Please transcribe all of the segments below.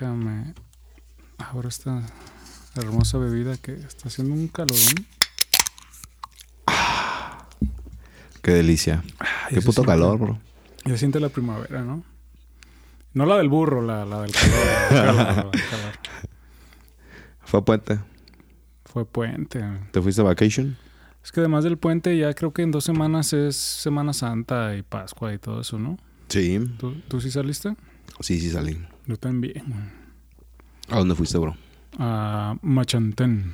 Déjame. Ahora esta hermosa bebida que está haciendo un calorón. Qué delicia. Qué puto siente- calor, bro. Ya siente la primavera, ¿no? No la del burro, la, la del calor. la calor. Fue puente. Fue puente. ¿Te fuiste a vacation? Es que además del puente, ya creo que en dos semanas es Semana Santa y Pascua y todo eso, ¿no? Sí. ¿Tú, tú sí saliste? Sí, sí salí. Yo también. ¿A dónde fuiste, bro? A Machantén.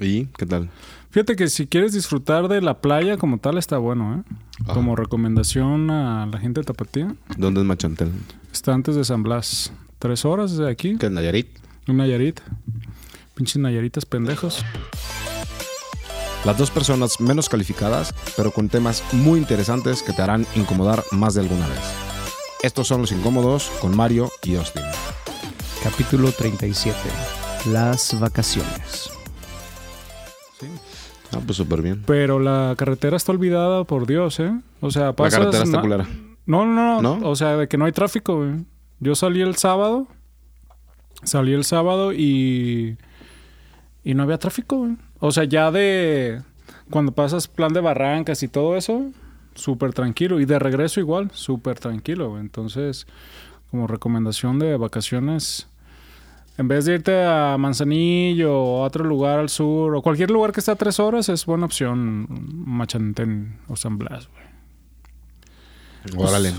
¿Y qué tal? Fíjate que si quieres disfrutar de la playa como tal, está bueno, ¿eh? Ajá. Como recomendación a la gente de Tapatía. ¿Dónde es Machantel? Está antes de San Blas. Tres horas desde aquí. ¿Qué es Nayarit? Un Nayarit. Pinches Nayaritas pendejos. Las dos personas menos calificadas, pero con temas muy interesantes que te harán incomodar más de alguna vez. Estos son los incómodos con Mario y Austin. Capítulo 37. Las vacaciones. Sí. Ah, pues súper bien. Pero la carretera está olvidada por Dios, ¿eh? O sea, La pasas... carretera está culera. No, no, no, ¿No? O sea, de que no hay tráfico, güey. Yo salí el sábado. Salí el sábado y. Y no había tráfico, güey. O sea, ya de. Cuando pasas plan de barrancas y todo eso, súper tranquilo. Y de regreso igual, súper tranquilo. Entonces, como recomendación de vacaciones. En vez de irte a Manzanillo o a otro lugar al sur o cualquier lugar que esté a tres horas, es buena opción Machantén o San Blas, güey. Órale.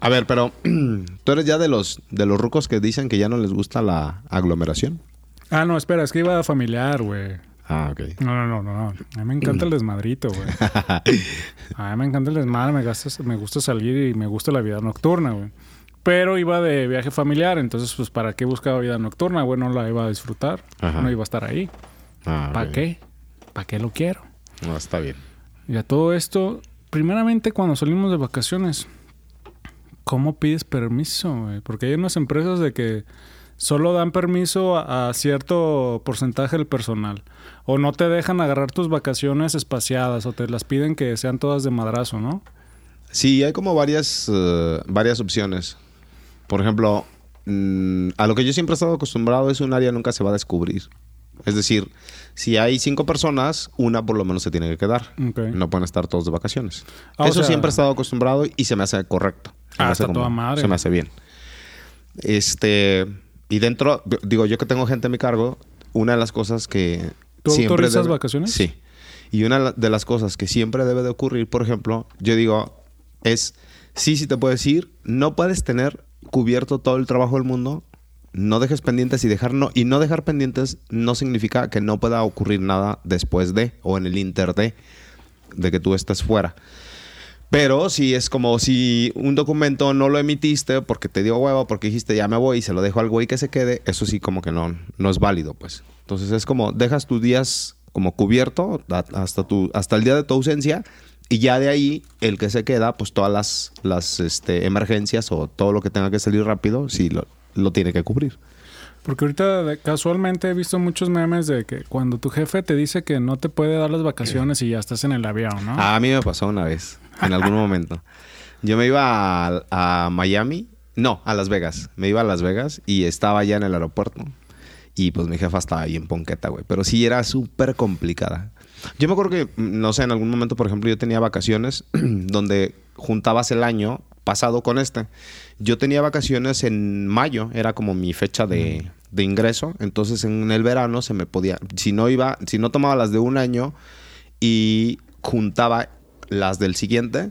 A ver, pero tú eres ya de los de los rucos que dicen que ya no les gusta la aglomeración. Ah, no, espera, es que iba familiar, güey. Ah, ok. No, no, no, no, no. A mí me encanta el desmadrito, güey. A mí me encanta el desmadre, me, gusta, me gusta salir y me gusta la vida nocturna, güey. Pero iba de viaje familiar, entonces, pues, ¿para qué buscaba vida nocturna, güey? No la iba a disfrutar. Ajá. No iba a estar ahí. Ah, ¿Para qué? ¿Para qué lo quiero? No, está bien. Y a todo esto, primeramente cuando salimos de vacaciones, ¿cómo pides permiso? güey? Porque hay unas empresas de que solo dan permiso a, a cierto porcentaje del personal. O no te dejan agarrar tus vacaciones espaciadas o te las piden que sean todas de madrazo, ¿no? Sí, hay como varias, eh, varias opciones. Por ejemplo, mm, a lo que yo siempre he estado acostumbrado es un área nunca se va a descubrir. Es decir, si hay cinco personas, una por lo menos se tiene que quedar. Ok. No pueden estar todos de vacaciones. Ah, o Eso sea- siempre he estado acostumbrado y se me hace correcto. Se Ah, me hace está toda madre. Se me hace bien. Este, y dentro, digo, yo que tengo gente a mi cargo, una de las cosas que ¿Tú siempre autorizas debe- vacaciones? Sí. Y una de las cosas que siempre debe de ocurrir, por ejemplo, yo digo, es, sí, sí te puedes ir, no puedes tener cubierto todo el trabajo del mundo, no dejes pendientes y dejar no, y no dejar pendientes no significa que no pueda ocurrir nada después de o en el inter de, de que tú estés fuera. Pero si es como si un documento no lo emitiste porque te dio huevo, porque dijiste ya me voy y se lo dejo al güey que se quede, eso sí como que no, no es válido, pues. Entonces es como dejas tus días como cubierto hasta, tu, hasta el día de tu ausencia y ya de ahí el que se queda, pues todas las, las este, emergencias o todo lo que tenga que salir rápido, sí lo, lo tiene que cubrir. Porque ahorita casualmente he visto muchos memes de que cuando tu jefe te dice que no te puede dar las vacaciones y ya estás en el avión, ¿no? A mí me pasó una vez, en algún momento. Yo me iba a, a Miami, no, a Las Vegas. Me iba a Las Vegas y estaba ya en el aeropuerto. Y pues mi jefa estaba bien ponqueta, güey. Pero sí era súper complicada. Yo me acuerdo que, mm, no sé, en algún momento, por ejemplo, yo tenía vacaciones donde juntabas el año pasado con este. Yo tenía vacaciones en mayo, era como mi fecha de, de ingreso. Entonces en el verano se me podía, si no iba, si no tomaba las de un año y juntaba las del siguiente,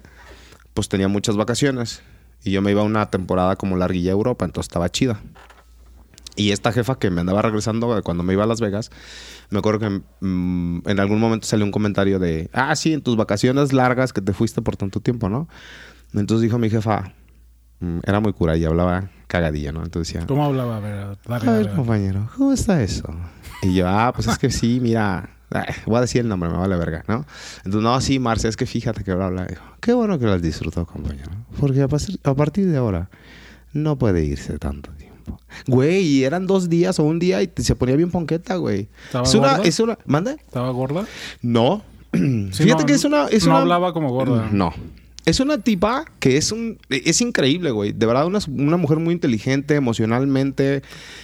pues tenía muchas vacaciones. Y yo me iba a una temporada como larguilla a Europa, entonces estaba chida. Y esta jefa que me andaba regresando cuando me iba a Las Vegas, me acuerdo que mm, en algún momento salió un comentario de, ah, sí, en tus vacaciones largas que te fuiste por tanto tiempo, ¿no? Entonces dijo mi jefa, mm, era muy cura y hablaba cagadilla, ¿no? Entonces decía, ¿Cómo hablaba? A ver, dale, a dale, ver, dale. compañero, ¿cómo está eso? Y yo, ah, pues es que sí, mira, voy a decir el nombre, me vale verga, ¿no? Entonces, no, sí, Marcia, es que fíjate que bla, bla. Dijo, Qué bueno que las disfrutó, compañero. Porque a, a partir de ahora no puede irse tanto tiempo. Güey, eran dos días o un día y se ponía bien ponqueta, güey. ¿Estaba Es una, gorda? es una, ¿mande? ¿Estaba gorda? No. Sí, Fíjate no, que es una, es no una- hablaba como gorda. No. Es una tipa que es un es increíble, güey. De verdad, una, una mujer muy inteligente, emocionalmente,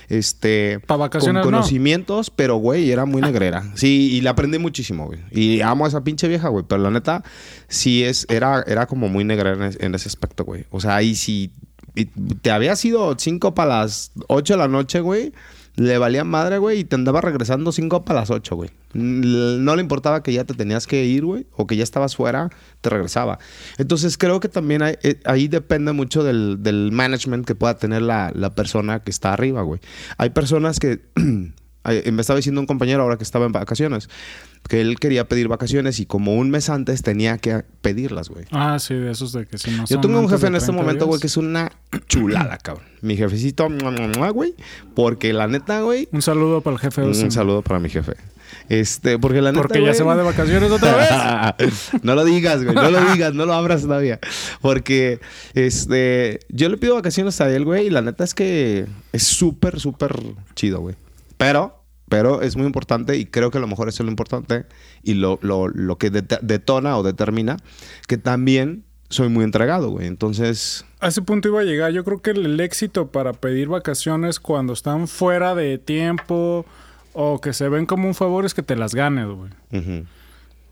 este... Pa' vacaciones, Con no. conocimientos, pero, güey, era muy negrera. Sí, y la aprendí muchísimo, güey. Y amo a esa pinche vieja, güey. Pero la neta, sí es... Era, era como muy negrera en, en ese aspecto, güey. O sea, y te había sido 5 para las 8 de la noche, güey. Le valía madre, güey, y te andaba regresando 5 para las 8, güey. No le importaba que ya te tenías que ir, güey, o que ya estabas fuera, te regresaba. Entonces creo que también eh, ahí depende mucho del, del management que pueda tener la, la persona que está arriba, güey. Hay personas que... ay, Me estaba diciendo un compañero ahora que estaba en vacaciones, que él quería pedir vacaciones y como un mes antes tenía que pedirlas, güey. Ah, sí, de esos de que si no Yo tengo un jefe en este 30 momento, güey, que es una chulada, cabrón. Mi jefecito, güey. Porque la neta, güey. Un saludo para el jefe Un saludo para mi jefe. Este, porque la neta. Porque ya güey- se va de vacaciones otra vez. no lo digas, güey. No lo digas, no lo abras todavía. Porque, este, yo le pido vacaciones a él, güey, y la neta es que es súper, súper chido, güey. Pero, pero es muy importante y creo que a lo mejor eso es lo importante y lo, lo, lo que det- detona o determina que también soy muy entregado, güey. Entonces, A ese punto iba a llegar. Yo creo que el, éxito para pedir vacaciones cuando están fuera de tiempo o que se ven como un favor es que te las ganes, güey.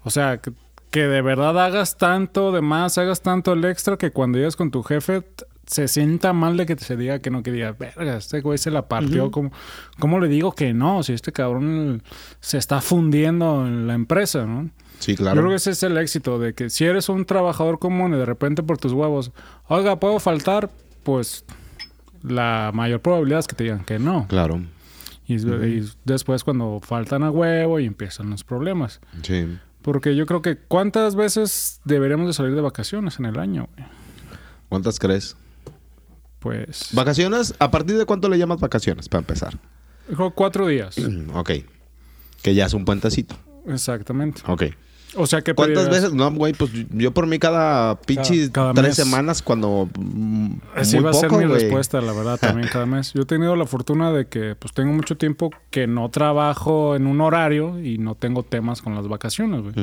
O sea, que, que de verdad hagas tanto de más, hagas tanto el extra que cuando llegas con tu jefe se sienta mal de que se diga que no, que diga, verga, este güey se la partió. ¿Cómo, cómo le digo que no? Si este cabrón se está fundiendo en la empresa, ¿no? sí, Yo claro. creo que ese es el éxito, de que si eres un trabajador común y de repente por tus huevos, oiga, ¿puedo faltar? Pues la mayor probabilidad es que te digan que no. Claro. Y, y después cuando faltan a huevo y empiezan los problemas. Sí. Porque yo creo que ¿cuántas veces deberíamos de salir de vacaciones en el año? güey? ¿Cuántas crees? Pues... Vacaciones, ¿a partir de cuánto le llamas vacaciones para empezar? dijo cuatro días. ok. Que ya es un puentecito. Exactamente. Ok. O sea que... ¿Cuántas pedirías- veces? No, güey, pues yo por mí cada pinche Cada- cada tres mes. semanas cuando... Así muy va a ser mi respuesta, la verdad, también cada mes. Yo he tenido la fortuna de que pues tengo mucho tiempo que no trabajo en un horario y no tengo temas con las vacaciones, güey.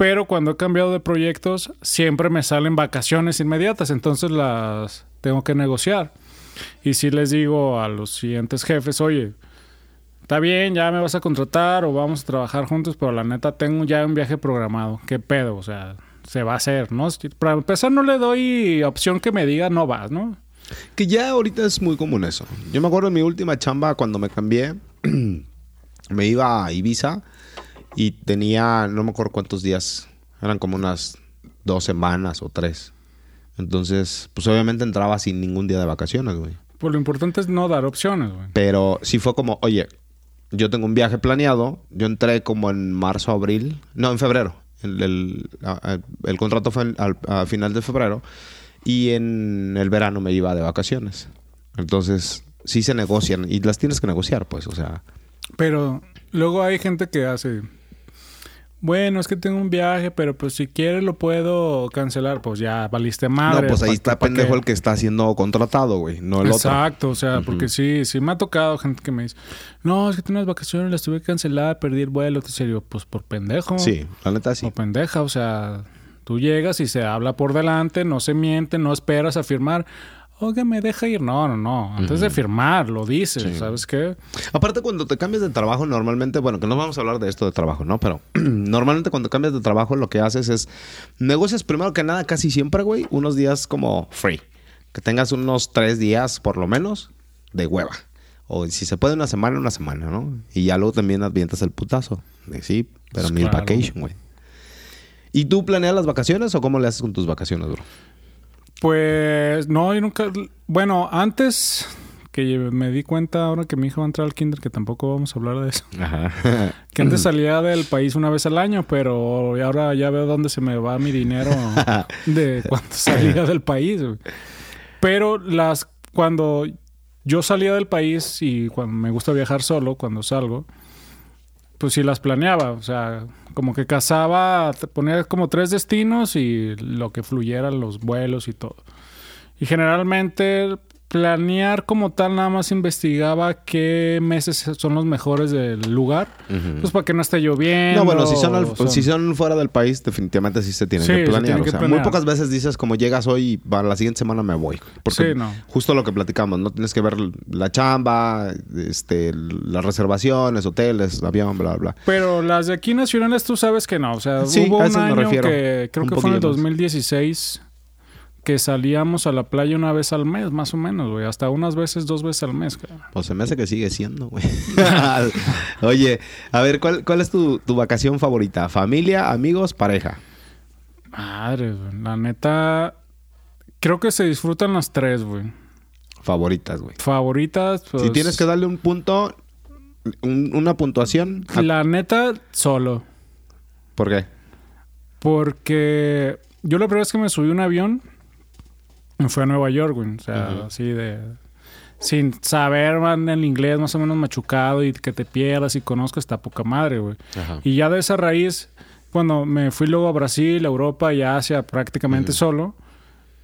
Pero cuando he cambiado de proyectos, siempre me salen vacaciones inmediatas, entonces las tengo que negociar. Y si les digo a los siguientes jefes, oye, está bien, ya me vas a contratar o vamos a trabajar juntos, pero la neta tengo ya un viaje programado. ¿Qué pedo? O sea, se va a hacer, ¿no? Para empezar, no le doy opción que me diga no vas, ¿no? Que ya ahorita es muy común eso. Yo me acuerdo en mi última chamba cuando me cambié, me iba a Ibiza y tenía, no me acuerdo cuántos días, eran como unas dos semanas o tres. Entonces, pues obviamente entraba sin ningún día de vacaciones, güey. Pues lo importante es no dar opciones, güey. Pero sí fue como, oye, yo tengo un viaje planeado. Yo entré como en marzo, abril. No, en febrero. El, el- contrato fue al- a final de febrero. Y en el verano me iba de vacaciones. Entonces, sí se negocian. Y las tienes que negociar, pues. O sea, Pero luego hay gente que hace, bueno, es que tengo un viaje, pero pues si quieres lo puedo cancelar. Pues ya valiste madre. no, pues ahí ¿pa' está pendejo qué? el que está siendo contratado, güey. No el otro. Exacto, o sea, porque sí, sí me ha tocado gente que me dice, no, es que tengo unas vacaciones, las tuve que cancelar, perdí el vuelo. Te serio, pues por pendejo. Sí, la neta sí. O pendeja, o sea, tú llegas y se habla por delante, no se miente, no esperas a firmar. Oiga, me deja ir. No, no, no. Antes de firmar, lo dices, Sí. ¿sabes qué? Aparte, cuando te cambias de trabajo, normalmente, bueno, que no vamos a hablar de esto de trabajo, ¿no? Pero normalmente cuando cambias de trabajo, lo que haces es negocias primero que nada, casi siempre, güey, unos días como free. Que tengas unos tres días, por lo menos, de hueva. O si se puede una semana, una semana, ¿no? Y ya luego también advientas el putazo. De sí, pero Pues mil claro. vacation, güey. ¿Y tú planeas las vacaciones o cómo le haces con tus vacaciones, bro? Pues no, yo nunca. Bueno, antes que me di cuenta, ahora que mi hijo va a entrar al kinder, que tampoco vamos a hablar de eso. Ajá. Que antes salía del país una vez al año, pero ahora ya veo dónde se me va mi dinero de cuando salía del país. Pero las cuando yo salía del país y cuando me gusta viajar solo, cuando salgo, pues sí las planeaba. O sea, como que casaba, te ponía como tres destinos y lo que fluyera, los vuelos y todo. Y generalmente planear como tal, nada más investigaba qué meses son los mejores del lugar. Pues para que no esté lloviendo. No, bueno, si son, al- son- si son fuera del país, definitivamente sí se tienen Sí, que planear. tienen o que sea, planear. muy pocas veces dices como llegas hoy y para la siguiente semana me voy. Porque Sí, no. justo lo que platicamos, no tienes que ver la chamba, este, las reservaciones, hoteles, avión, bla, bla. Pero las de aquí nacionales tú sabes que no. O sea, Sí, hubo a un año que creo Un que fue en el poquillo más. 2016 que salíamos a la playa una vez al mes, más o menos, güey. Hasta unas veces, dos veces al mes. cabrón. Pues se me hace que sigue siendo, güey. Oye, a ver, ¿cuál, cuál es tu, tu vacación favorita? ¿Familia, amigos, pareja? Madre, güey. La neta, creo que se disfrutan las tres, güey. Favoritas, güey. Favoritas, pues... Si tienes que darle un punto, un- una puntuación, ¿a- La neta, solo. ¿por qué? Porque yo la primera vez que me subí a un avión me fui a Nueva York, güey. O sea, así de... Sin saber man, el inglés más o menos machucado y que te pierdas y conozcas está poca madre, güey. Ajá. Y ya de esa raíz, cuando me fui luego a Brasil, Europa y Asia prácticamente solo,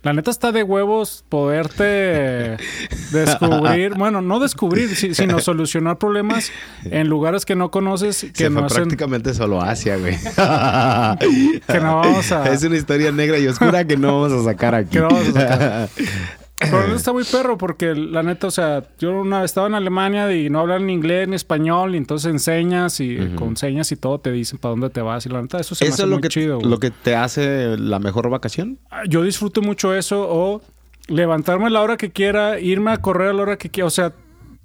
la neta está de huevos poderte descubrir, bueno, no descubrir, si- sino solucionar problemas en lugares que no conoces, que Se no fue hacen, prácticamente solo Asia, güey. que no vamos a... Es una historia negra y oscura que no vamos a sacar aquí. Que no vamos a sacar. Pero está muy perro porque la neta, o sea, yo una vez estaba en Alemania y no hablan ni inglés ni español y entonces enseñas y con señas y todo te dicen para dónde te vas y la neta eso se me ¿Eso hace es lo muy que, chido. lo que te hace la mejor vacación? Yo disfruto mucho eso o levantarme a la hora que quiera, irme a correr a la hora que quiera, o sea,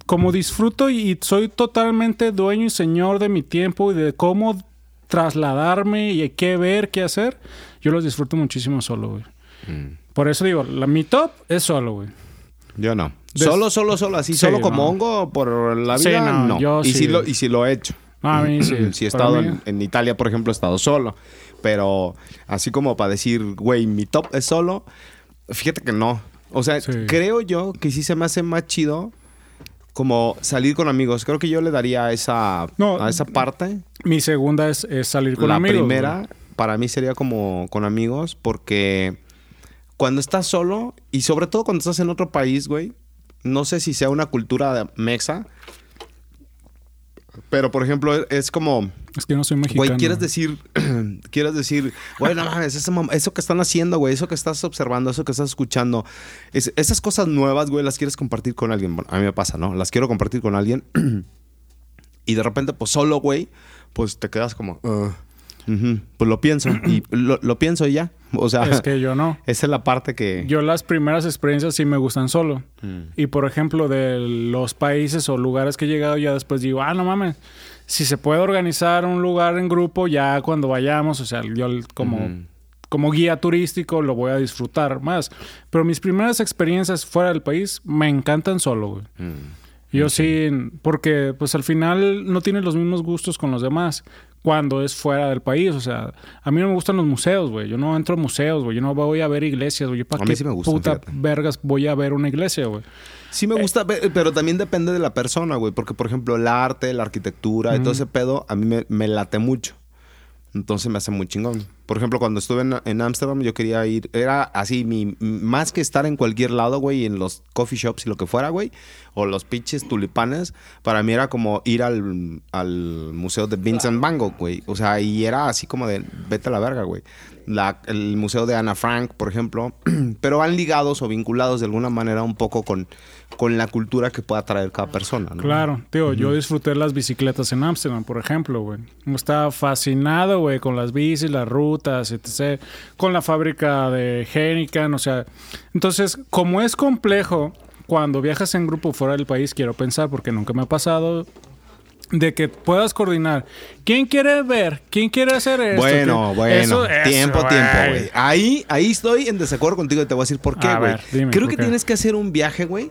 como disfruto y soy totalmente dueño y señor de mi tiempo y de cómo trasladarme y qué ver, qué hacer, yo los disfruto muchísimo solo, güey. Por eso digo, la, mi top es solo, güey. Yo no. Des- Solo, solo, solo, así, Sí, solo como no. hongo por la Sí, vida, no, no. yo y, sí. si lo, y si lo he hecho. No, a mí sí. Si he estado en, en Italia, por ejemplo, he estado solo. Pero así como para decir, güey, mi top es solo, fíjate que no. O sea, Sí. creo yo que sí se me hace más chido como salir con amigos. Creo que yo le daría a esa, No, a esa parte. Mi segunda es, es salir con la amigos. primera, güey. para mí sería como con amigos, porque cuando estás solo, y sobre todo cuando estás en otro país, güey, no sé si sea una cultura de- mexa, pero por ejemplo, es, es como, Es que no soy mexicano. güey, quieres decir, quieres decir, güey, no mames, eso que están haciendo, güey, eso que estás observando, eso que estás escuchando, es- esas cosas nuevas, güey, las quieres compartir con alguien. Bueno, a mí me pasa, ¿no? Las quiero compartir con alguien. y de repente, pues solo, güey, pues te quedas como, Pues lo pienso. y lo, lo pienso y ya. O sea, Es que yo no. esa es la parte que. Yo las primeras experiencias sí me gustan solo. Mm. Y por ejemplo, de los países o lugares que he llegado, ya después digo, ah, no mames, si se puede organizar un lugar en grupo, ya cuando vayamos, o sea, yo como, como guía turístico lo voy a disfrutar más. Pero mis primeras experiencias fuera del país me encantan solo, güey. Mm. Yo sí, porque pues al final no tienes los mismos gustos con los demás cuando es fuera del país. O sea, a mí no me gustan los museos, güey. Yo no entro a museos, güey. Yo no voy a ver iglesias, güey. ¿Para A mí qué sí me gustan, puta fíjate. vergas voy a ver una iglesia, güey? Sí me gusta, pe- pero también depende de la persona, güey. Porque, por ejemplo, el arte, la arquitectura y todo ese pedo, a mí me, me late mucho. Entonces me hace muy chingón. Por ejemplo, cuando estuve en- Ámsterdam, yo quería ir. Era así, mi, más que estar en cualquier lado, güey, en los coffee shops y lo que fuera, güey, o los pinches tulipanes, para mí era como ir al, al museo de Vincent Van Gogh, güey. O sea, y era así como de, vete a la verga, güey. La- el museo de Ana Frank, por ejemplo, pero van ligados o vinculados de alguna manera un poco con, con la cultura que pueda traer cada persona, ¿no? Claro, tío, yo disfruté las bicicletas en Ámsterdam, por ejemplo, güey. Estaba fascinado, güey, con las bicis, las etc. Con la fábrica de Heineken, o sea. Entonces, como es complejo cuando viajas en grupo fuera del país, quiero pensar, porque nunca me ha pasado, de que puedas coordinar. ¿Quién quiere ver? ¿Quién quiere hacer esto? Bueno, ¿Quién- bueno. Eso- eso, tiempo, tiempo, güey. Ahí, ahí estoy en desacuerdo contigo y te voy a decir por qué, güey. Creo ¿por que qué? tienes que hacer un viaje, güey,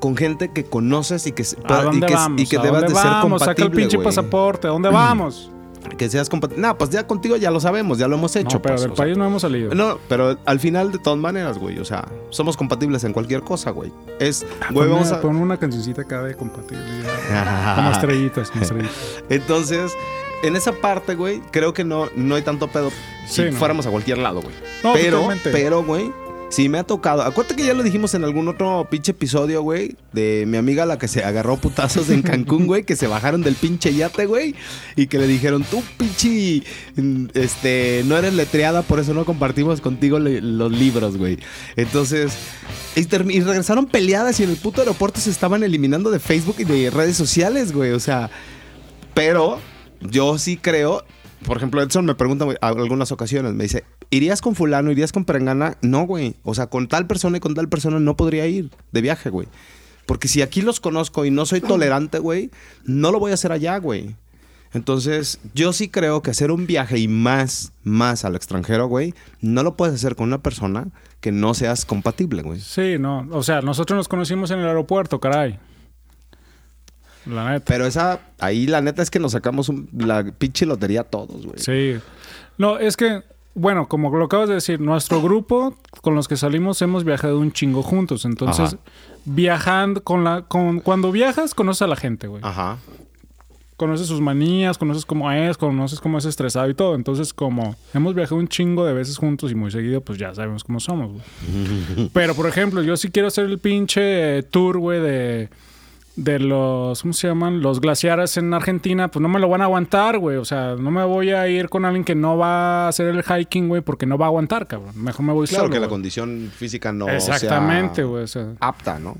con gente que conoces y que, se- ¿A pueda- y que, vamos? y que ¿A debas dónde de ser vamos? Saca el compatible, pinche güey. pasaporte. ¿A dónde vamos? Que seas compatible. No, pues ya contigo ya lo sabemos, ya lo hemos hecho. no, pero pues, del sea. país no hemos salido. No, pero al final de todas maneras, güey, o sea, somos compatibles en cualquier cosa, güey. Es, güey, Ponme- vamos a... pon una cancioncita acá de compatibilidad. Como estrellitas, como estrellitas. Entonces, en esa parte, güey, creo que no, no hay tanto pedo si no. fuéramos a cualquier lado, güey. No, pero, totalmente. pero, güey, Sí, me ha tocado. Acuérdate que ya lo dijimos en algún otro pinche episodio, güey. De mi amiga la que se agarró putazos en Cancún, güey. Que se bajaron del pinche yate, güey. Y que le dijeron, tú pinche, mm, este, no eres letreada, por eso no compartimos contigo los libros, güey. Entonces, y, y regresaron peleadas y en el puto aeropuerto se estaban eliminando de Facebook y de redes sociales, güey. O sea, pero yo sí creo, por ejemplo, Edson me pregunta a- algunas ocasiones, me dice, ¿irías con fulano, irías con perengana? No, güey. O sea, con tal persona y con tal persona no podría ir de viaje, güey. Porque si aquí los conozco y no soy tolerante, güey, no lo voy a hacer allá, güey. Entonces, yo sí creo que hacer un viaje y más, más al extranjero, güey, no lo puedes hacer con una persona que no seas compatible, güey. Sí, no. O sea, nosotros nos conocimos en el aeropuerto, caray. La neta. Pero esa, ahí la neta es que nos sacamos un- la pinche lotería todos, güey. Sí. No, es que, bueno, como lo acabas de decir, nuestro grupo con los que salimos hemos viajado un chingo juntos. Entonces, Ajá. viajando con la. Con, cuando viajas, conoces a la gente, güey. Ajá. Conoces sus manías, conoces cómo es, conoces cómo es estresado y todo. Entonces, como hemos viajado un chingo de veces juntos y muy seguido, pues ya sabemos cómo somos, güey. Pero, por ejemplo, yo sí quiero hacer el pinche tour, güey, de, de los, ¿cómo se llaman? Los glaciares en Argentina, pues no me lo van a aguantar, güey. O sea, no me voy a ir con alguien que no va a hacer el hiking, güey, porque no va a aguantar, cabrón. Mejor me voy Claro solo. que la condición física no Exactamente, güey. O sea, apta, ¿no?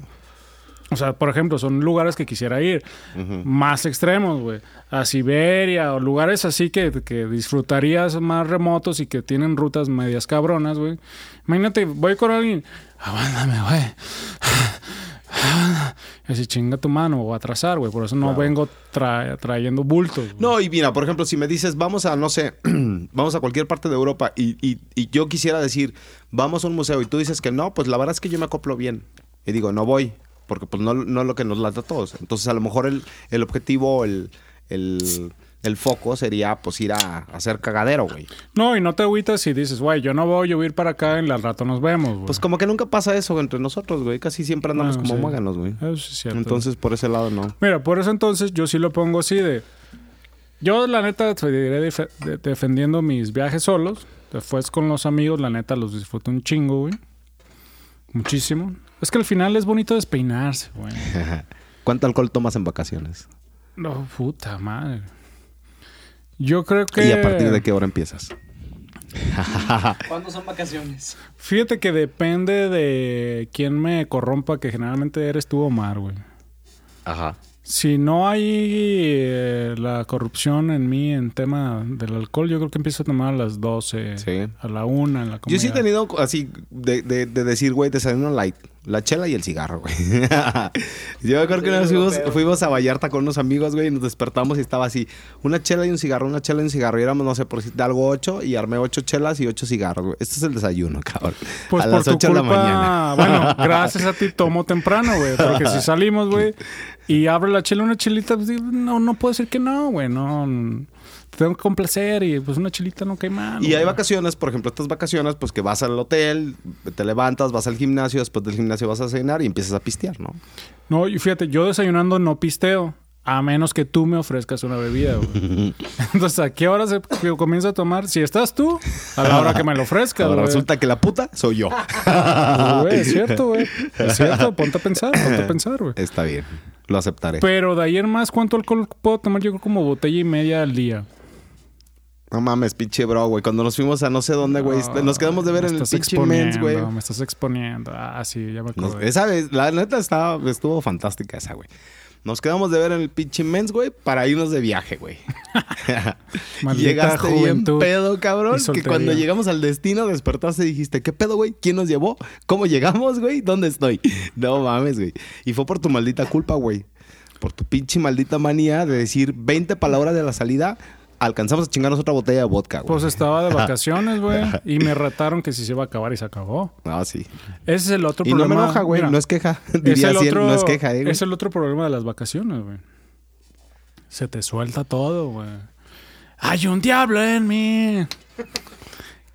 o sea, por ejemplo, son lugares que quisiera ir más extremos, güey. A Siberia o lugares así que, que disfrutarías más remotos y que tienen rutas medias cabronas, güey. Imagínate, voy con alguien, aguántame, güey. Así chinga tu mano o atrasar, güey. Por eso no Claro. vengo tra- trayendo bultos. No, y mira, por ejemplo, si me dices, vamos a, no sé, vamos a cualquier parte de Europa y, y- y yo quisiera decir, vamos a un museo y tú dices que no, pues la verdad es que yo me acoplo bien. Y digo, no voy, porque pues no, no es lo que nos lata a todos. Entonces, a lo mejor el, el objetivo, el, el, el foco sería pues ir a, a hacer cagadero, güey. No, y no te agüitas si dices, güey, yo no voy, yo voy a ir para acá, en el rato nos vemos, güey. Pues como que nunca pasa eso entre nosotros, güey. Casi siempre andamos Bueno, como sí. güey. Eso sí es cierto. Entonces, por ese lado, no. Mira, por eso entonces yo sí lo pongo así de... Yo la neta seguiré def- de- defendiendo mis viajes solos. Después con los amigos, la neta los disfruto un chingo, güey. Muchísimo. Es que al final es bonito despeinarse, güey. ¿Cuánto alcohol tomas en vacaciones? No, puta madre. Yo creo que... ¿Y a partir de qué hora empiezas? ¿Cuándo son vacaciones? Fíjate que depende de quién me corrompa, que generalmente eres tú, Omar, güey. Ajá. Si no hay eh, la corrupción en mí en tema del alcohol, yo creo que empiezo a tomar a las 12, Sí. a la 1 en la comida. Yo sí he tenido así de, de, de decir, güey, desayuno light. La chela y el cigarro, güey. Yo creo que una vez fuimos, fuimos a Vallarta con unos amigos, güey, y nos despertamos y estaba así, una chela y un cigarro, una chela y un cigarro. Y éramos, no sé, por decir algo ocho y armé ocho chelas y ocho cigarros, güey. Este es el desayuno, cabrón. Pues a por las tu ocho de la culpa, mañana. bueno, gracias a ti tomo temprano, güey. Porque si salimos, güey, y abre la chela una chelita, pues digo, no, no puedo decir que no, güey. No, te tengo que complacer y pues una chelita no cae mal. Y hay vacaciones, por ejemplo, estas vacaciones, pues que vas al hotel, te levantas, vas al gimnasio, después del gimnasio vas a cenar y empiezas a pistear, ¿no? No, y fíjate, yo desayunando no pisteo. A menos que tú me ofrezcas una bebida, güey. Entonces, ¿a qué hora se comienza a tomar? Si estás tú, a la hora que me lo ofrezcas, Ahora güey. resulta que la puta soy yo. Güey, es cierto, güey. Es cierto, ponte a pensar, ponte a pensar, güey. Está bien, lo aceptaré. Pero de en más, ¿cuánto alcohol puedo tomar? Yo creo como botella y media al día. No mames, pinche bro, güey. Cuando nos fuimos a no sé dónde, güey. No, nos quedamos de ver en el pinche Men's, güey. Me estás exponiendo. Ah, sí, ya me acordé. Esa vez, la neta estaba, estuvo fantástica esa, güey. Nos quedamos de ver en el pinche Men's, güey, para irnos de viaje, güey. Llegaste bien pedo, cabrón. Que cuando llegamos al destino despertaste y dijiste, ¿qué pedo, güey? ¿Quién nos llevó? ¿Cómo llegamos, güey? ¿Dónde estoy? No mames, güey. Y fue por tu maldita culpa, güey. Por tu pinche maldita manía de decir 20 palabras de la salida. Alcanzamos a chingarnos otra botella de vodka, güey. Pues estaba de vacaciones, güey. y me retaron que si se iba a acabar y se acabó. No, sí. Ese es el otro Y no problema. me enoja, güey. No es queja. es Diría el así, otro, no es queja, eh, güey. Es el otro problema de las vacaciones, güey. Se te suelta todo, güey. Hay un diablo en mí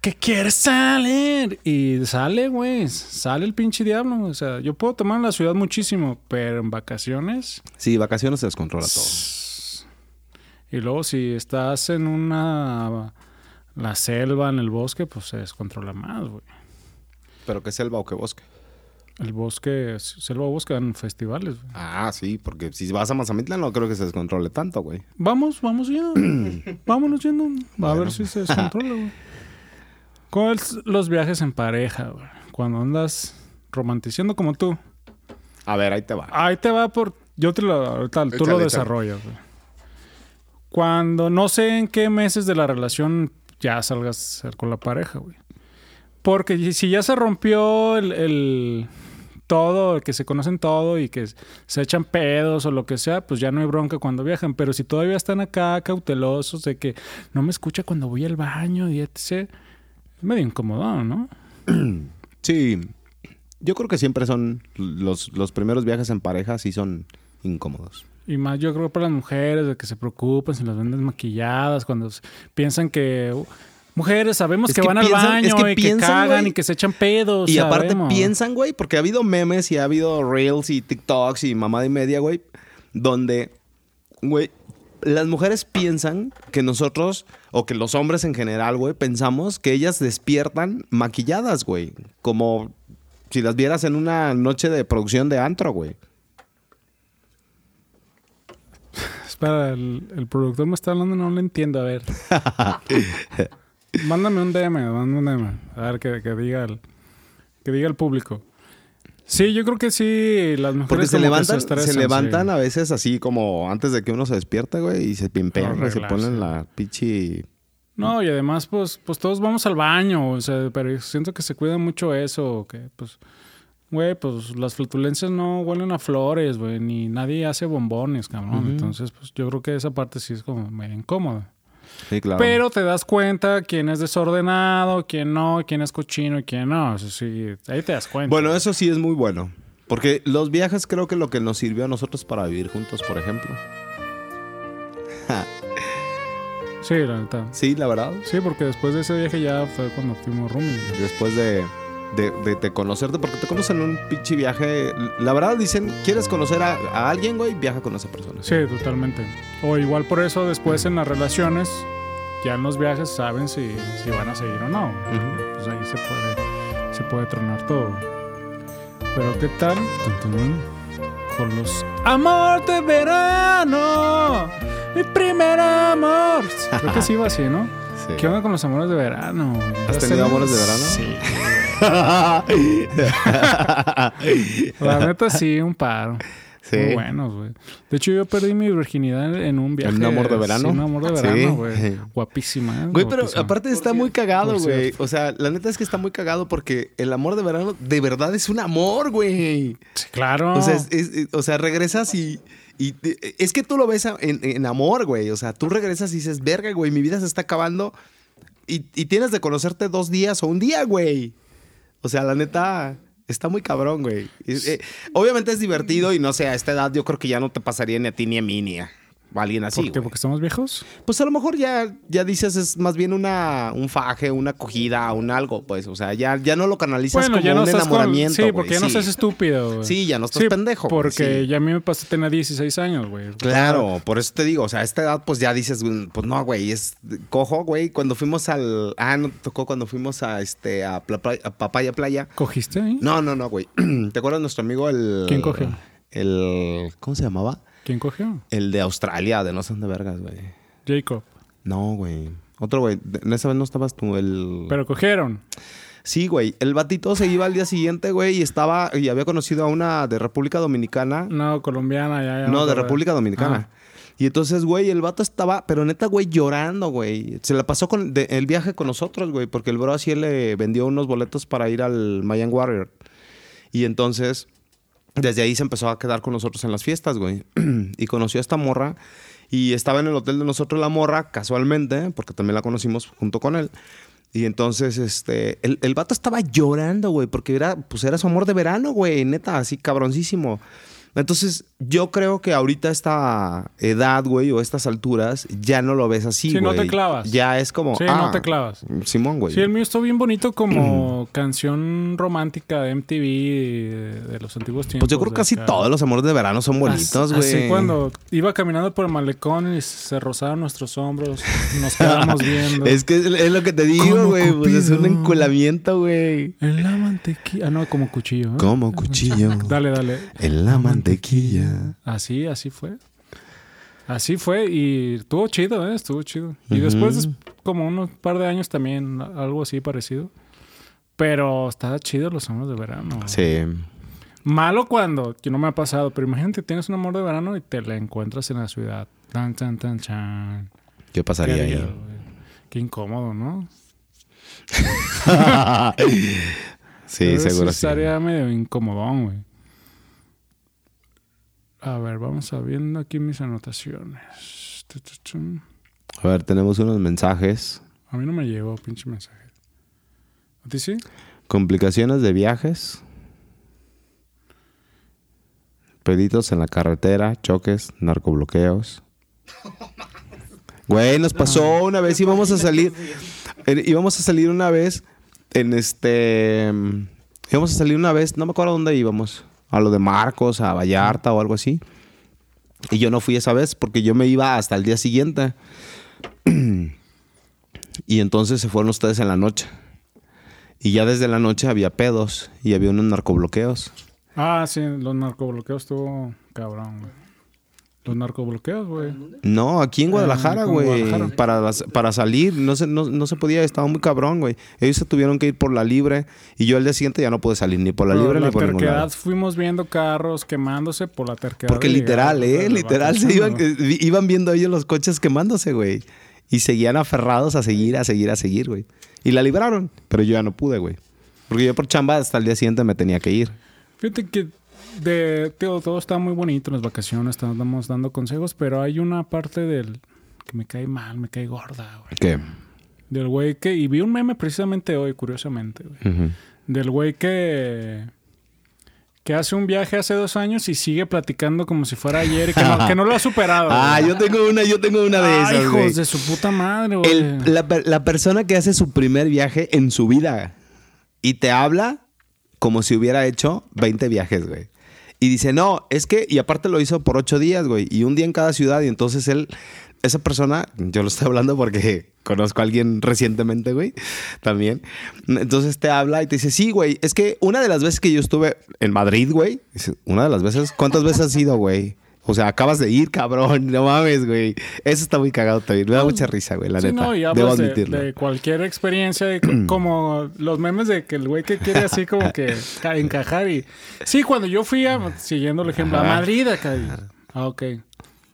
que quiere salir. Y sale, güey. Sale el pinche diablo. O sea, yo puedo tomar en la ciudad muchísimo, pero en vacaciones. Sí, vacaciones se descontrola todo. Y luego si estás en una... La selva, en el bosque, pues se descontrola más, güey. ¿Pero qué selva o qué bosque? El bosque, selva o bosque dan festivales. güey. Ah, sí, porque si vas a Mazamitla no creo que se descontrole tanto, güey. Vamos, vamos ya. Vámonos yendo. A ver si se descontrola, güey. ¿Cuáles los viajes en pareja, güey? Cuando andas romantizando como tú. A ver, ahí te va. Ahí te va por... Yo te lo... ahorita tú Échale, lo échale. desarrollas, güey. Cuando no sé en qué meses de la relación ya salgas con la pareja, güey. Porque si ya se rompió el, todo, que se conocen todo y que se echan pedos o lo que sea, pues ya no hay bronca cuando viajan. Pero si todavía están acá cautelosos de que no me escucha cuando voy al baño y etc., es medio incómodo, ¿no? Sí. Yo creo que siempre son los, los primeros viajes en pareja sí son incómodos. Y más yo creo para las mujeres, de que se preocupen si las ven desmaquilladas, cuando piensan que... Mujeres, sabemos Es que, que van piensan- al baño es que y que piensan, cagan güey. y que se echan pedos. Y aparte piensan, güey, porque ha habido memes y ha habido reels y TikToks y mamada y media, güey, donde, güey, las mujeres piensan que nosotros, o que los hombres en general, güey, pensamos que ellas despiertan maquilladas, güey. Como si las vieras en una noche de producción de antro, güey. Espera, el, el productor me está hablando, no lo entiendo. A ver. mándame un DM, mándame un DM. A ver, que, que diga el, que diga el público. Sí, yo creo que sí, las mujeres Porque se levantan, se, levantan sí. a veces así como antes de que uno se despierte, güey, y se pimpean, güey, se ponen la pichi... No, y además, pues, pues todos vamos al baño, o sea, pero siento que se cuida mucho eso, que pues, güey, pues las flatulencias no huelen a flores, güey, ni nadie hace bombones, cabrón. Entonces, pues yo creo que esa parte sí es como medio incómoda. Sí, claro. Pero te das cuenta quién es desordenado, quién no, quién es cochino y quién no. Eso sí, ahí te das cuenta. Bueno, eso sí es muy bueno. Porque los viajes creo que lo que nos sirvió a nosotros para vivir juntos, por ejemplo. Sí, la neta. Sí, la verdad. Sí, porque después de ese viaje ya fue cuando fuimos rooming. Después de, de, de- de conocerte, porque te conocen en un pinche viaje. La verdad dicen, ¿quieres conocer a, a alguien, güey? Viaja con esa persona. Sí, totalmente. O igual por eso después en las relaciones, ya en los viajes saben si, si van a seguir o no. Pues ahí se puede, se puede tronar todo. Pero ¿qué tal? Con los amor de verano. Mi primer amor. Creo que sí iba así, ¿no? Sí. ¿Qué onda con los amores de verano? ¿Has ¿Ya tenido amores de verano? Sí. La neta sí, un paro. Sí. Muy buenos, güey. De hecho, yo perdí mi virginidad en un viaje. ¿En un amor de verano? Sí, un amor de verano, güey. Guapísima, ¿eh? Güey, pero Guapísima. aparte está muy cagado, güey. O sea, la neta es que está muy cagado porque el amor de verano de verdad es un amor, güey. Sí, claro. O sea, es- es- o sea, regresas y, y es que tú lo ves en, en amor, güey. O sea, tú regresas y dices, verga, güey, mi vida se está acabando y, y tienes de conocerte dos días o un día, güey. O sea, la neta, está muy cabrón, güey. Eh, obviamente es divertido y no sé, a esta edad yo creo que ya no te pasaría ni a ti ni a mí ni a alguien así. ¿Por qué? güey. ¿Porque estamos viejos? Pues a lo mejor ya, ya dices es más bien una, un faje, una acogida, un algo, pues. O sea, ya, ya no lo canalizas como un estás con- enamoramiento. Sí, porque ya no Sí. seas estúpido, güey. Sí, ya no estás pendejo, güey, Porque sí. ya a mí me pasó, tenía 16 años, güey. Claro, por eso te digo, o sea, a esta edad pues ya dices, mm, pues no, güey, es cojo, güey, cuando fuimos al ah, no te tocó cuando fuimos a este a, Pla- Pla- a Papaya Playa. ¿Cogiste ahí? No, no, no, güey. ¿Te acuerdas de nuestro amigo el ¿Quién cogió? El ¿cómo se llamaba? ¿Quién cogió? El de Australia, de no sé dónde vergas, güey. Jacob. No, güey. Otro güey, De- en esa vez no estabas tú el Pero cogieron. Sí, güey. El batito se iba al día siguiente, güey, y estaba y había conocido a una de República Dominicana. No, colombiana, ya, ya. No, de. República Dominicana. Y entonces, güey, el vato estaba, pero neta, güey, llorando, güey. Se la pasó con de- el viaje con nosotros, güey, porque el bro así le vendió unos boletos para ir al Mayan Warrior. Y entonces, desde ahí se empezó a quedar con nosotros en las fiestas, güey. y conoció a esta morra. Y estaba en el hotel de nosotros la morra, casualmente, porque también la conocimos junto con él. Y entonces, este, el, el vato estaba llorando, güey, porque era, pues era su amor de verano, güey, neta, así cabroncísimo. Entonces, yo creo que ahorita esta edad, güey, o estas alturas, ya no lo ves así, Sí, güey. no te clavas. Ya es como. Sí, ah, no te clavas. Simón, güey. Sí, el mío está bien bonito como canción romántica de MTV de, de los antiguos tiempos. pues yo creo que casi acá. todos los amores de verano son bonitos, güey. Así cuando iba caminando por el malecón y se rozaban nuestros hombros, nos quedamos viendo. Es que es, lo que te digo, güey. Pues es un enculamiento, güey. En la mantequilla. Ah, no, como cuchillo. ¿eh? Como cuchillo. Dale, dale. En la mantequilla. Así, así fue. Así fue y estuvo chido, ¿eh? Estuvo chido. Y después, des- como unos par de años también, algo así parecido. Pero está chido los hombres de verano. Sí. Malo cuando, que no me ha pasado, pero imagínate, tienes un amor de verano y te la encuentras en la ciudad. Tan, tan, tan, chan. ¿Qué pasaría Qué ahí? Qué incómodo, ¿no? sí, Pero seguro sí. Estaría medio incomodón, güey. A ver, vamos a viendo aquí mis anotaciones. A ver, tenemos unos mensajes. A mí no me llegó pinche mensaje. ¿A ti sí? Complicaciones de viajes. Peditos en la carretera, choques, narcobloqueos. Güey, nos pasó una vez, íbamos a salir. íbamos a salir una vez en este. mm, Íbamos a salir una vez, no me acuerdo dónde íbamos. A lo de Marcos, a Vallarta o algo así. Y yo no fui esa vez porque yo me iba hasta el día siguiente. y entonces se fueron ustedes en la noche. Y ya desde la noche había pedos y había unos narcobloqueos. Ah, sí, los narcobloqueos estuvo cabrón, güey. Los narcobloqueos, güey. No, aquí en Guadalajara, en güey. Guadalajara. Para, las- para salir, no se, no, no se podía, estaba muy cabrón, güey. Ellos se tuvieron que ir por la libre y yo el día siguiente ya no pude salir ni por la libre la ni por ningún terquedad lado. fuimos viendo carros quemándose por la terquedad. Porque literal, llegar, eh, literal, se iban, eh, iban viendo ellos los coches quemándose, güey. Y seguían aferrados a seguir, a seguir, a seguir, güey. Y la libraron, pero yo ya no pude, güey. Porque yo por chamba hasta el día siguiente me tenía que ir. Fíjate que de, tío, todo está muy bonito, las vacaciones, estamos dando consejos, pero hay una parte del que me cae mal, me cae gorda, güey. ¿Qué? Del güey que, y vi un meme precisamente hoy, curiosamente, güey. Del güey que, que hace un viaje hace dos años y sigue platicando como si fuera ayer y que no, que no lo ha superado. Ah, yo tengo una, yo tengo una de Ay, esas, güey. hijos de su puta madre, güey. El- la, la persona que hace su primer viaje en su vida y te habla como si hubiera hecho 20 viajes, güey. Y dice, no, es que, y aparte lo hizo por ocho días, güey, y un día en cada ciudad, y entonces él, esa persona, yo lo estoy hablando porque conozco a alguien recientemente, güey, también. Entonces te habla y te dice, sí, güey, es que una de las veces que yo estuve en Madrid, güey, una de las veces, ¿cuántas veces has ido, güey? O sea, acabas de ir, cabrón, no mames, güey. Eso está muy cagado también. Me da mucha risa, güey, la Sí, neta. no, y Debo de, admitirlo. de cualquier experiencia, de co- como los memes de que el güey que quiere así como que ca- encajar y... Sí, cuando yo fui, a, siguiendo el ejemplo, a. Madrid acá. y- ah, ok.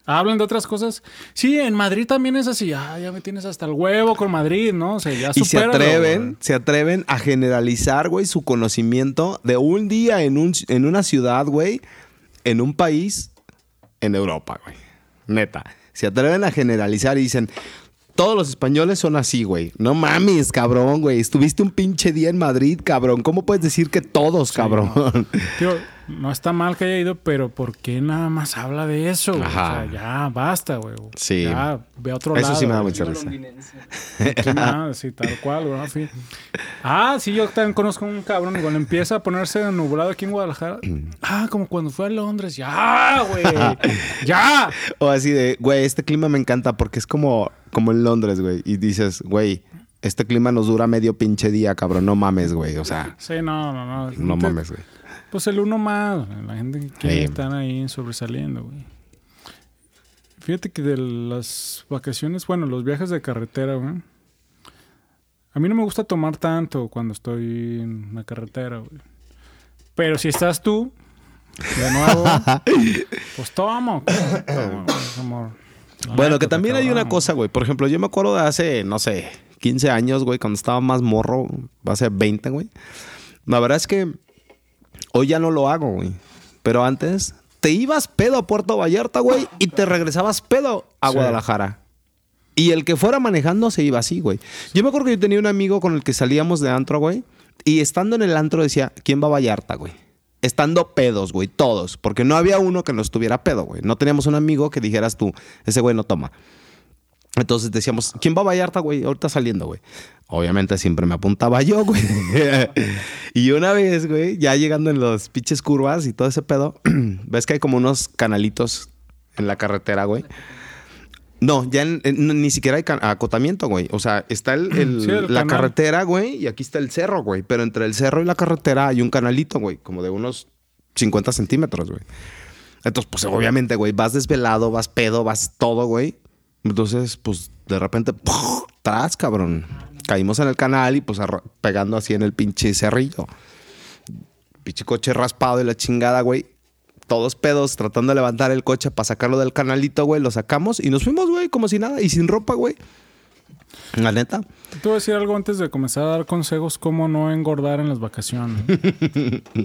Hablan de otras cosas. Sí, en Madrid también es así. Ah, ya me tienes hasta el huevo con Madrid, ¿no? O sea, ya Y se atreven, güey. se atreven a generalizar, güey, su conocimiento de un día en, un, en una ciudad, güey, en un país, en Europa, güey. Neta. Se atreven a generalizar y dicen, todos los españoles son así, güey. No mames, cabrón, güey. Estuviste un pinche día en Madrid, cabrón. ¿Cómo puedes decir que todos, cabrón? Tío, no está mal que haya ido, pero ¿por qué nada más habla de eso? güey? O sea, ya basta, güey. Sí. Ya, ve a otro Eso lado. sí me da mucha risa. londinense. Sí, tal cual, güey. sí. Ah, sí, yo también conozco un cabrón. Igual empieza a ponerse nublado aquí en Guadalajara. Ah, como cuando fue a Londres. Ya, güey. Ya. O así de, güey, este clima me encanta porque es como, como en Londres, güey. Y dices, güey, este clima nos dura medio pinche día, cabrón. No mames, güey. O sea, Sí, no, no, no. no mames, güey. Pues el uno más. La gente que quiere estar ahí sobresaliendo, güey. Fíjate que de las vacaciones, bueno, los viajes de carretera, güey. A mí no me gusta tomar tanto cuando estoy en la carretera, güey. Pero si estás tú, de nuevo, pues amor. La Bueno, que también hay una cosa, güey. Por ejemplo, yo me acuerdo de hace, no sé, 15 años, güey, cuando estaba más morro, hace 20, güey. La verdad es que hoy ya no lo hago, güey. Pero antes te ibas pedo a Puerto Vallarta, güey, y te regresabas pedo a Sí. Guadalajara. Y el que fuera manejando se iba así, güey. Yo me acuerdo que yo tenía un amigo con el que salíamos de antro, güey. Y estando en el antro decía, ¿quién va a Vallarta, güey? estando pedos, güey, todos. Porque no había uno que no estuviera pedo, güey. No teníamos un amigo que dijeras tú, ese güey no toma. Entonces decíamos, ¿quién va a Vallarta, güey? Ahorita saliendo, güey. Obviamente siempre me apuntaba yo, güey. y una vez, güey, ya llegando en los pinches curvas y todo ese pedo, ves que hay como unos canalitos en la carretera, güey. No, ya en- en- ni siquiera hay acotamiento, güey. O sea, está el, el- Sí, el la canal. carretera, güey, y aquí está el cerro, güey. Pero entre el cerro y la carretera hay un canalito, güey, como de unos 50 centímetros, güey. Entonces, pues obviamente, güey, vas desvelado, vas pedo, vas todo, güey. Entonces, pues de repente, ¡puf! tras, cabrón. Caímos en el canal y pues pegando así en el pinche cerrillo. Pinche coche raspado y la chingada, güey. Todos pedos tratando de levantar el coche para sacarlo del canalito, güey. Lo sacamos y nos fuimos, güey, como si nada. Y sin ropa, güey. La neta. Te voy a decir algo antes de comenzar a dar consejos cómo no engordar en las vacaciones.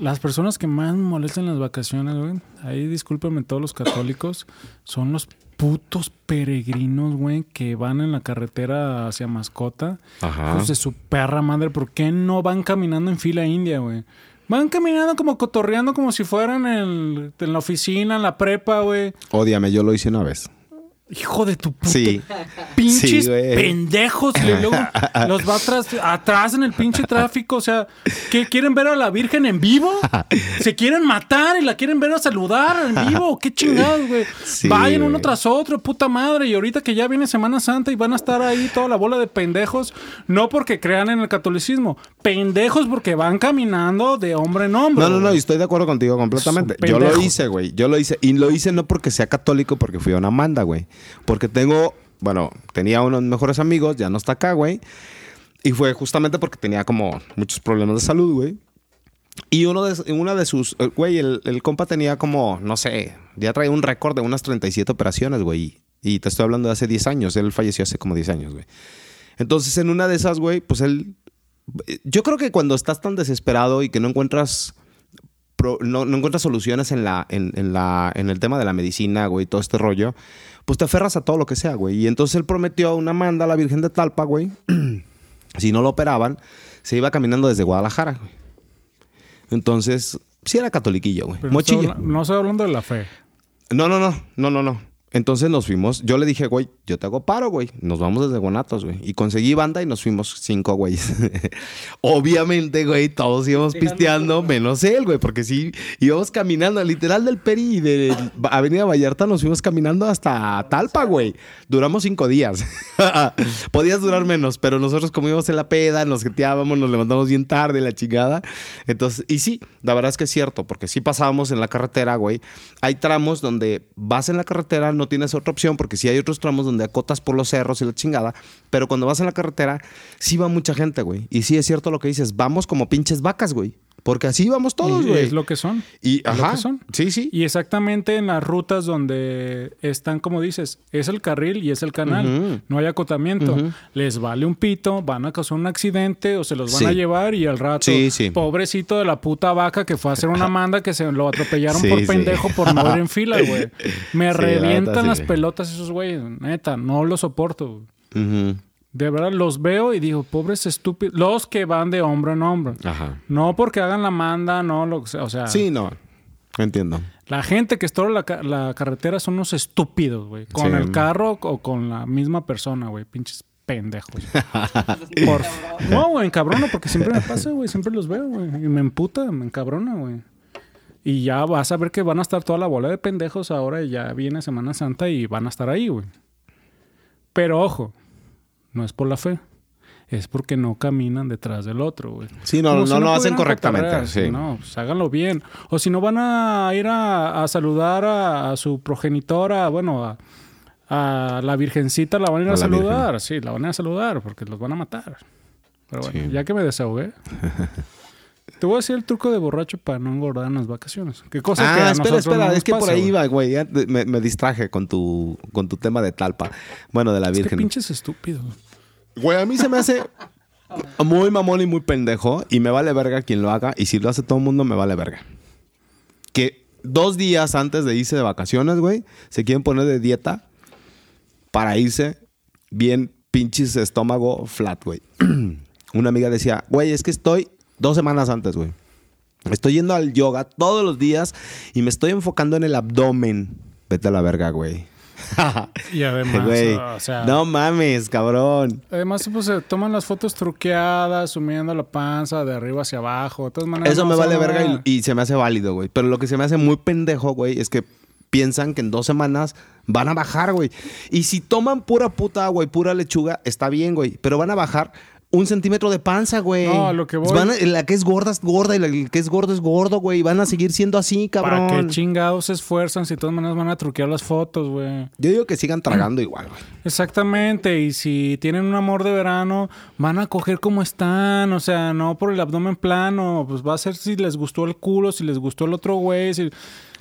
las personas que más me molestan en las vacaciones, güey, ahí discúlpenme todos los católicos, son los putos peregrinos, güey, que van en la carretera hacia Mascota. Ajá. Hijos de su perra madre, ¿por qué no van caminando en fila india, güey? Van caminando como cotorreando como si fueran en, en la oficina, en la prepa, güey. Ódiame, yo lo hice una vez. Hijo de tu puta Sí. pinches Sí, pendejos. Y luego los va atrás, atrás en el pinche tráfico. O sea, ¿qué quieren ver a la Virgen en vivo? ¿Se quieren matar y la quieren ver a saludar en vivo? ¿Qué chingados, güey? Sí, Vayan uno tras otro, puta madre. Y ahorita que ya viene Semana Santa y van a estar ahí toda la bola de pendejos, no porque crean en el catolicismo, pendejos porque van caminando de hombre en hombre. No, no, no, y güey. estoy de acuerdo contigo completamente. Yo lo hice, güey. Yo lo hice. Y lo hice no porque sea católico, porque fui a una manda, güey. Porque tengo, bueno, tenía unos mejores amigos, ya no está acá, güey. Y fue justamente porque tenía como muchos problemas de salud, güey. Y uno de, una de sus, eh, güey, el, el compa tenía como, no sé, ya traía un récord de unas 37 operaciones, güey. Y te estoy hablando de hace 10 años. Él falleció hace como 10 años, güey. Entonces, en una de esas, güey, pues él. Yo creo que cuando estás tan desesperado y que no encuentras. pro- no, no encuentras soluciones en, la, en, en la, en el tema de la medicina, güey, todo este rollo, pues te aferras a todo lo que sea, güey. Y entonces él prometió una manda a la Virgen de Talpa, güey. si no lo operaban, se iba caminando desde Guadalajara, güey. Entonces, sí era catoliquillo, güey. Habla- no estoy hablando de la fe. No, no, no, no, no, no. Entonces nos fuimos. Yo le dije, güey, yo te hago paro, güey. Nos vamos desde Guanatos, güey. Y conseguí banda y nos fuimos cinco, güey. Obviamente, güey, todos íbamos pisteando, menos él, güey, porque sí íbamos caminando, literal del Peri y de Avenida Vallarta nos fuimos caminando hasta Talpa, güey. Duramos cinco días. Podías durar menos, pero nosotros como íbamos en la peda, nos jeteábamos, nos levantamos bien tarde, la chingada. Entonces, y sí, la verdad es que es cierto, porque sí pasábamos en la carretera, güey. Hay tramos donde vas en la carretera, no tienes otra opción, porque sí hay otros tramos donde acotas por los cerros y la chingada, pero cuando vas en la carretera, sí va mucha gente, güey. Y sí es cierto lo que dices, vamos como pinches vacas, güey. Porque así vamos todos, güey. es lo que son. Y, es lo ajá, que son. sí, sí. Y exactamente en las rutas donde están, como dices, es el carril y es el canal. No hay acotamiento. Les vale un pito, van a causar un accidente o se los van Sí. a llevar y al rato, Sí, sí. pobrecito de la puta vaca que fue a hacer una manda que se lo atropellaron por pendejo por no ir en fila, güey. Me revientan neta, las pelotas esos güeyes. Neta, no los soporto. Ujú. De verdad, los veo y digo, pobres estúpidos. Los que van de hombro en hombro. Ajá. No porque hagan la manda, no, lo que sea. O sea, Sí, no. Entiendo. la gente que estorba la, ca- la carretera son unos estúpidos, güey. Con Sí. el carro o con la misma persona, güey. Pinches pendejos. Por- No, güey, encabrono porque siempre me pasa, güey. Siempre los veo, güey. Y me emputa, me encabrona, güey. Y ya vas a ver que van a estar toda la bola de pendejos ahora y ya viene Semana Santa y van a estar ahí, güey. Pero ojo, no es por la fe. Es porque no caminan detrás del otro, güey. Sí, no, no si lo hacen correctamente. cotorrear, Sí. No, pues háganlo bien. O si no van a ir a, a saludar a, a su progenitora, bueno, a, a la virgencita la van a ir a, saludar. Sí, la van a ir a saludar porque los van a matar. Pero bueno, Sí. ya que me desahogué. Te voy a decir el truco de borracho para no engordar en las vacaciones. ¿Qué cosa que Ah, a espera, no espera, es que por ahí iba, güey. ya me, me distraje con tu, con tu tema de Talpa. Bueno, de la Es que Virgen. pinches estúpidos. Güey, a mí se me hace muy mamón y muy pendejo. Y me vale verga quien lo haga. Y si lo hace todo el mundo, me vale verga. Que dos días antes de irse de vacaciones, güey, se quieren poner de dieta para irse bien pinches estómago flat, güey. Una amiga decía, güey, es que estoy dos semanas antes, güey. Estoy yendo al yoga todos los días y me estoy enfocando en el abdomen. Vete a la verga, güey. Y además, Güey, o sea, no mames, cabrón. además pues se toman las fotos truqueadas, sumiendo la panza de arriba hacia abajo. De todas maneras, Eso no me vale verga ver. y, y se me hace válido, güey. Pero lo que se me hace muy pendejo, güey, es que piensan que en dos semanas van a bajar, güey. Y si toman pura puta agua y pura lechuga, está bien, güey. Pero van a bajar un centímetro de panza, güey. No, lo que voy- Van a- la que es gorda es gorda y la que es gordo es gordo, güey. Van a seguir siendo así, ¿Para qué cabrón. chingados se esfuerzan si de todas maneras van a truquear las fotos, güey? Yo digo que sigan tragando igual, güey. Exactamente, y si tienen un amor de verano, van a coger como están, o sea, no por el abdomen plano, pues va a ser si les gustó el culo, si les gustó el otro güey, si,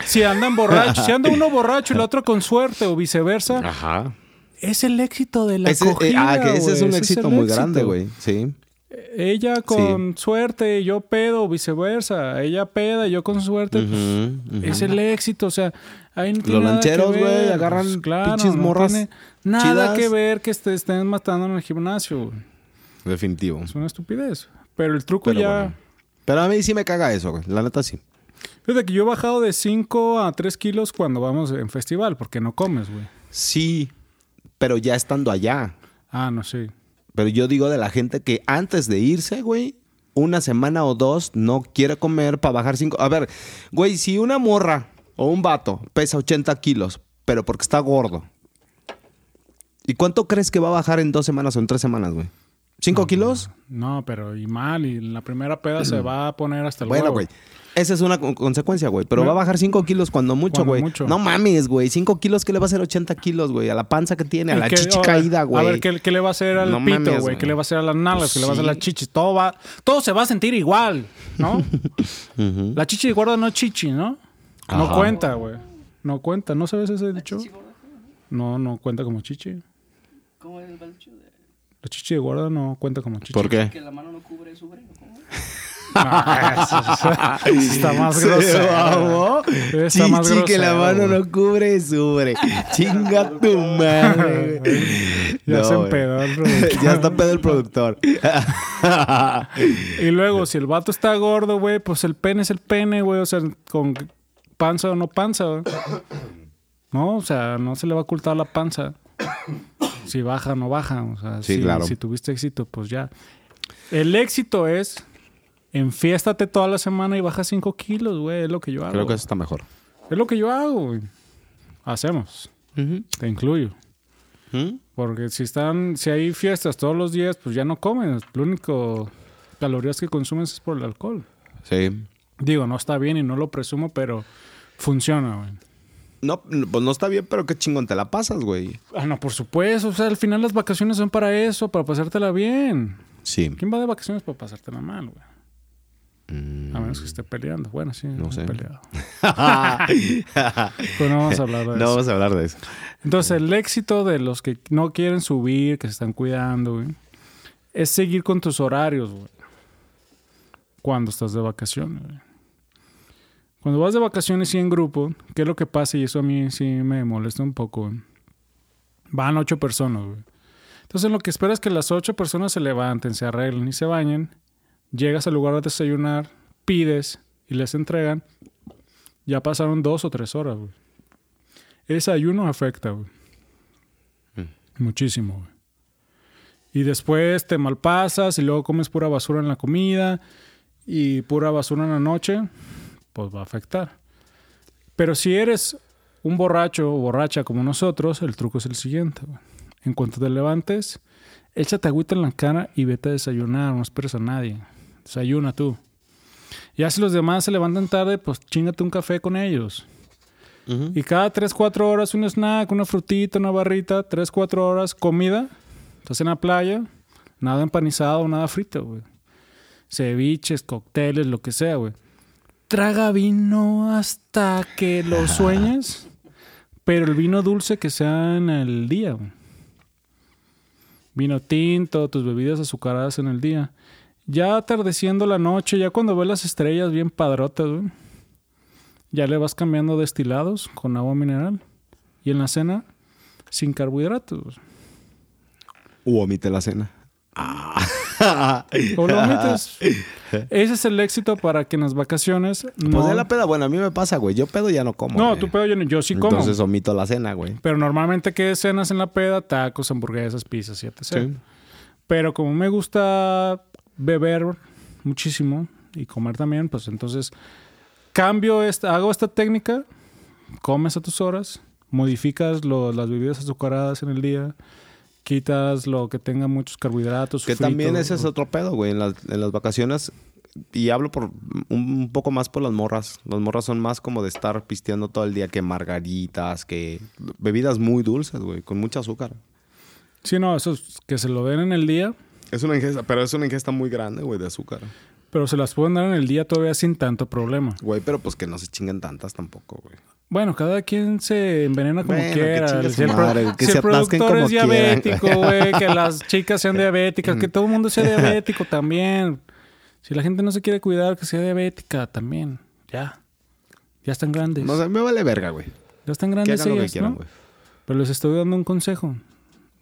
si andan borrachos, si anda uno borracho y el otro con suerte o viceversa, Ajá. Es el éxito de la Ese, eh, ah, que ese es un ese éxito muy éxito. grande, güey. Sí. Ella con suerte, yo pedo, viceversa, ella peda, yo con suerte, ujú. es el éxito, o sea, ahí no Los lancheros, güey, agarran pues, claro, pinches no morras tiene nada chidas. que ver que te estén matando en el gimnasio, güey. Definitivo. Es una estupidez. Pero el truco Pero ya. bueno. Pero a mí sí me caga eso, güey. La neta sí. Fíjate que yo he bajado de 5 a 3 kilos cuando vamos en festival, porque no comes, güey. Sí, pero ya estando allá. Ah, no sé. Pero yo digo de la gente que antes de irse, güey, una semana o dos no quiere comer para bajar cinco. A ver, güey, si una morra o un vato pesa 80 kilos, pero porque está gordo, ¿y cuánto crees que va a bajar en dos semanas o en tres semanas, güey? ¿Cinco kilos? No, pero y mal. Y la primera peda se va a poner hasta el Bueno, huevo. güey. Esa es una con- consecuencia, güey. Pero No. va a bajar 5 kilos cuando mucho, güey. No mames, güey. 5 kilos, ¿qué le va a hacer 80 kilos, güey? A la panza que tiene, a ¿Y la qué- chichi ahora, caída, güey. A ver, ¿qué, qué le va a hacer al No pito, mames, güey? ¿Qué le va a hacer a las nalgas? Pues ¿Qué le va a hacer a las chichis? Todo va... Todo se va a sentir igual, ¿no? La chichi de guarda no es chichi, ¿no? No cuenta, güey. No cuenta. ¿No sabes ese dicho? No, no cuenta como chichi. ¿Cómo es el balcho? De- La chichi de guarda no cuenta como chichi. ¿Por qué? Que la mano no cubre su breno. ¿Cómo? No, eso- eso está más Se grosero. Está más Chichi que la grosero, mano no cubre, sube. Chinga tu madre. Ya No, se empedó el productor. ya está pedo el productor. Y luego, si el vato está gordo, güey, pues el pene es el pene, güey. O sea, con panza o no panza, güey. No, o sea, no se le va a ocultar la panza. Si baja o no baja. O sea, Sí, si, claro. si tuviste éxito, pues ya. El éxito es enfiéstate toda la semana y baja 5 kilos, güey. Es lo que yo hago. Creo que eso está mejor. Es lo que yo hago, güey. Hacemos. Te incluyo. ¿Mm? Porque si están, si hay fiestas todos los días, pues ya no comen. Lo único calorías que consumes es por el alcohol. Sí. Digo, no está bien y no lo presumo, pero funciona, güey. No, pues no está bien, pero qué chingón te la pasas, güey. Ah, no, por supuesto. O sea, al final las vacaciones son para eso, para pasártela bien. Sí. ¿Quién va de vacaciones para pasártela mal, güey? A menos que esté peleando. Bueno, sí, No no sé. peleado. Pero no vamos a hablar de no eso. vamos a hablar de eso. Entonces, el éxito de los que no quieren subir, que se están cuidando, güey, es seguir con tus horarios, güey. Cuando estás de vacaciones, güey. Cuando vas de vacaciones y en grupo, ¿qué es lo que pasa? Y eso a mí sí me molesta un poco, güey. Van ocho personas, güey. Entonces, lo que esperas es que las ocho personas se levanten, se arreglen y se bañen. Llegas al lugar a desayunar, pides y les entregan. Ya pasaron dos o tres horas, güey. Ese ayuno afecta, güey. Muchísimo, güey. Y después te malpasas y luego comes pura basura en la comida y pura basura en la noche, pues va a afectar. Pero si eres un borracho o borracha como nosotros, el truco es el siguiente. güey. En cuanto te levantes, échate agüita en la cara y vete a desayunar, no esperes a nadie. Desayuna tú. Ya si los demás se levantan tarde, pues chingate un café con ellos. Y cada 3, 4 horas un snack, una frutita, una barrita, 3, 4 horas comida. Estás en la playa, nada empanizado, nada frito, güey. Ceviches, cócteles, lo que sea, güey. Traga vino hasta que lo sueñes, pero el vino dulce que sea en el día, güey. Vino tinto, tus bebidas azucaradas en el día. Ya atardeciendo la noche, ya cuando ves las estrellas bien padrotas, güey. Ya le vas cambiando destilados con agua mineral. Y en la cena, sin carbohidratos. U omite la cena. O lo omites. Ese es el éxito para que en las vacaciones no... Pues de la peda, bueno, a mí me pasa, güey. Yo pedo ya no como. no, güey. tú pedo, yo, yo sí como. Entonces omito la cena, güey. Pero normalmente, ¿qué cenas en la peda? Tacos, hamburguesas, pizzas etc. Sí. Pero como me gusta beber muchísimo y comer también, pues entonces cambio esta, hago esta técnica, comes a tus horas, modificas lo- las bebidas azucaradas en el día, quitas lo que tenga muchos carbohidratos. Que frito, también ese es otro pedo, güey. En las, en las vacaciones, y hablo por un, un poco más por las morras. Las morras son más como de estar pisteando todo el día que margaritas, que bebidas muy dulces, güey, con mucho azúcar. Sí, no, eso es que se lo den en el día, Es una ingesta, pero es una ingesta muy grande, güey, de azúcar. pero se las pueden dar en el día todavía sin tanto problema. Güey, pero pues que no se chinguen tantas tampoco, güey. Bueno, cada quien se envenena como Bueno, que quiera. chingue Si el, madre, que si se el productor como es diabético, güey, que las chicas sean diabéticas, que todo el mundo sea diabético también. Si la gente no se quiere cuidar, que sea diabética también. Ya. Ya están grandes. No sé, me vale verga, güey. ya están Que grandes hagan lo que ellas, quieran, ¿no? Pero les estoy dando un consejo.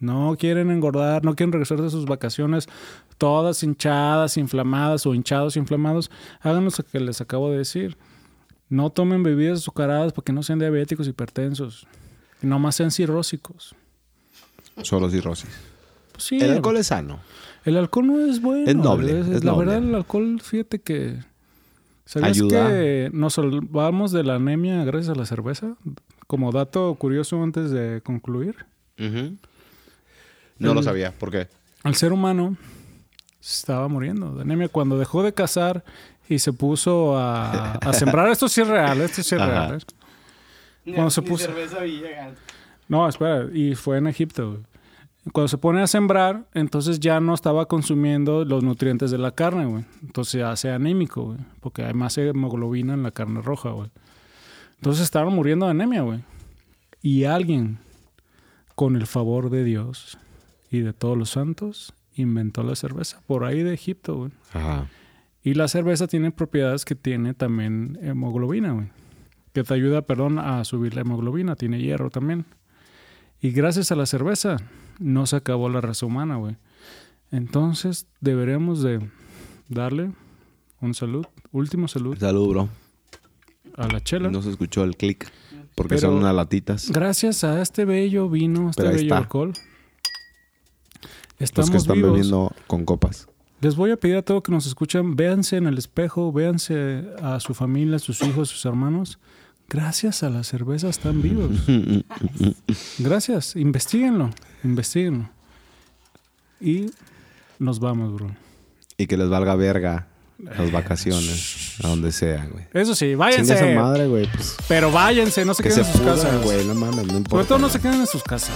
No quieren engordar, no quieren regresar de sus vacaciones todas hinchadas, inflamadas o hinchados, inflamados. Hagan lo que les acabo de decir. No tomen bebidas azucaradas porque no sean diabéticos, hipertensos. Y no más sean cirrósicos. Solo cirrosis. Pues sí, El alcohol es sano. el alcohol no es bueno. Es noble, Es- es la noble. verdad, el alcohol, fíjate que... ¿Sabías Ayuda. que nos salvamos de la anemia gracias a la cerveza? Como dato curioso antes de concluir. Ujú. No lo sabía. ¿Por qué? El ser humano estaba muriendo de anemia cuando dejó de cazar y se puso a, a sembrar. Esto sí es real, esto sí es Ajá. real. No, espera, y fue en Egipto. güey. Cuando se pone a sembrar, entonces ya no estaba consumiendo los nutrientes de la carne, güey. Entonces se hace anémico, güey, porque hay más hemoglobina en la carne roja, güey. Entonces estaban muriendo de anemia, güey. Y alguien, con el favor de Dios y de todos los santos, inventó la cerveza por ahí de Egipto, güey. Ajá. Y la cerveza tiene propiedades que tiene también hemoglobina, güey. Que te ayuda, perdón, a subir la hemoglobina. Tiene hierro también. Y gracias a la cerveza no se acabó la raza humana, güey. Entonces deberemos de darle un salud, último salud Salud, bro. a la chela. No se escuchó el clic. Porque Pero- son unas latitas. Gracias a este bello vino, este bello está. alcohol. Los Estamos que están vivos. bebiendo con copas. Les voy a pedir a todos que nos escuchan, véanse en el espejo, véanse a su familia, a sus hijos, sus hermanos. Gracias a la cerveza están vivos. Gracias, investiguenlo, investiguenlo. Y nos vamos, bro. y que les valga verga las vacaciones. A donde sea, güey. Eso sí, váyanse. esa madre, güey. Pues, Pero váyanse, no se que queden se en sus pudran, casas. güey. No mames, no importa. Sobre todo no se queden en sus casas.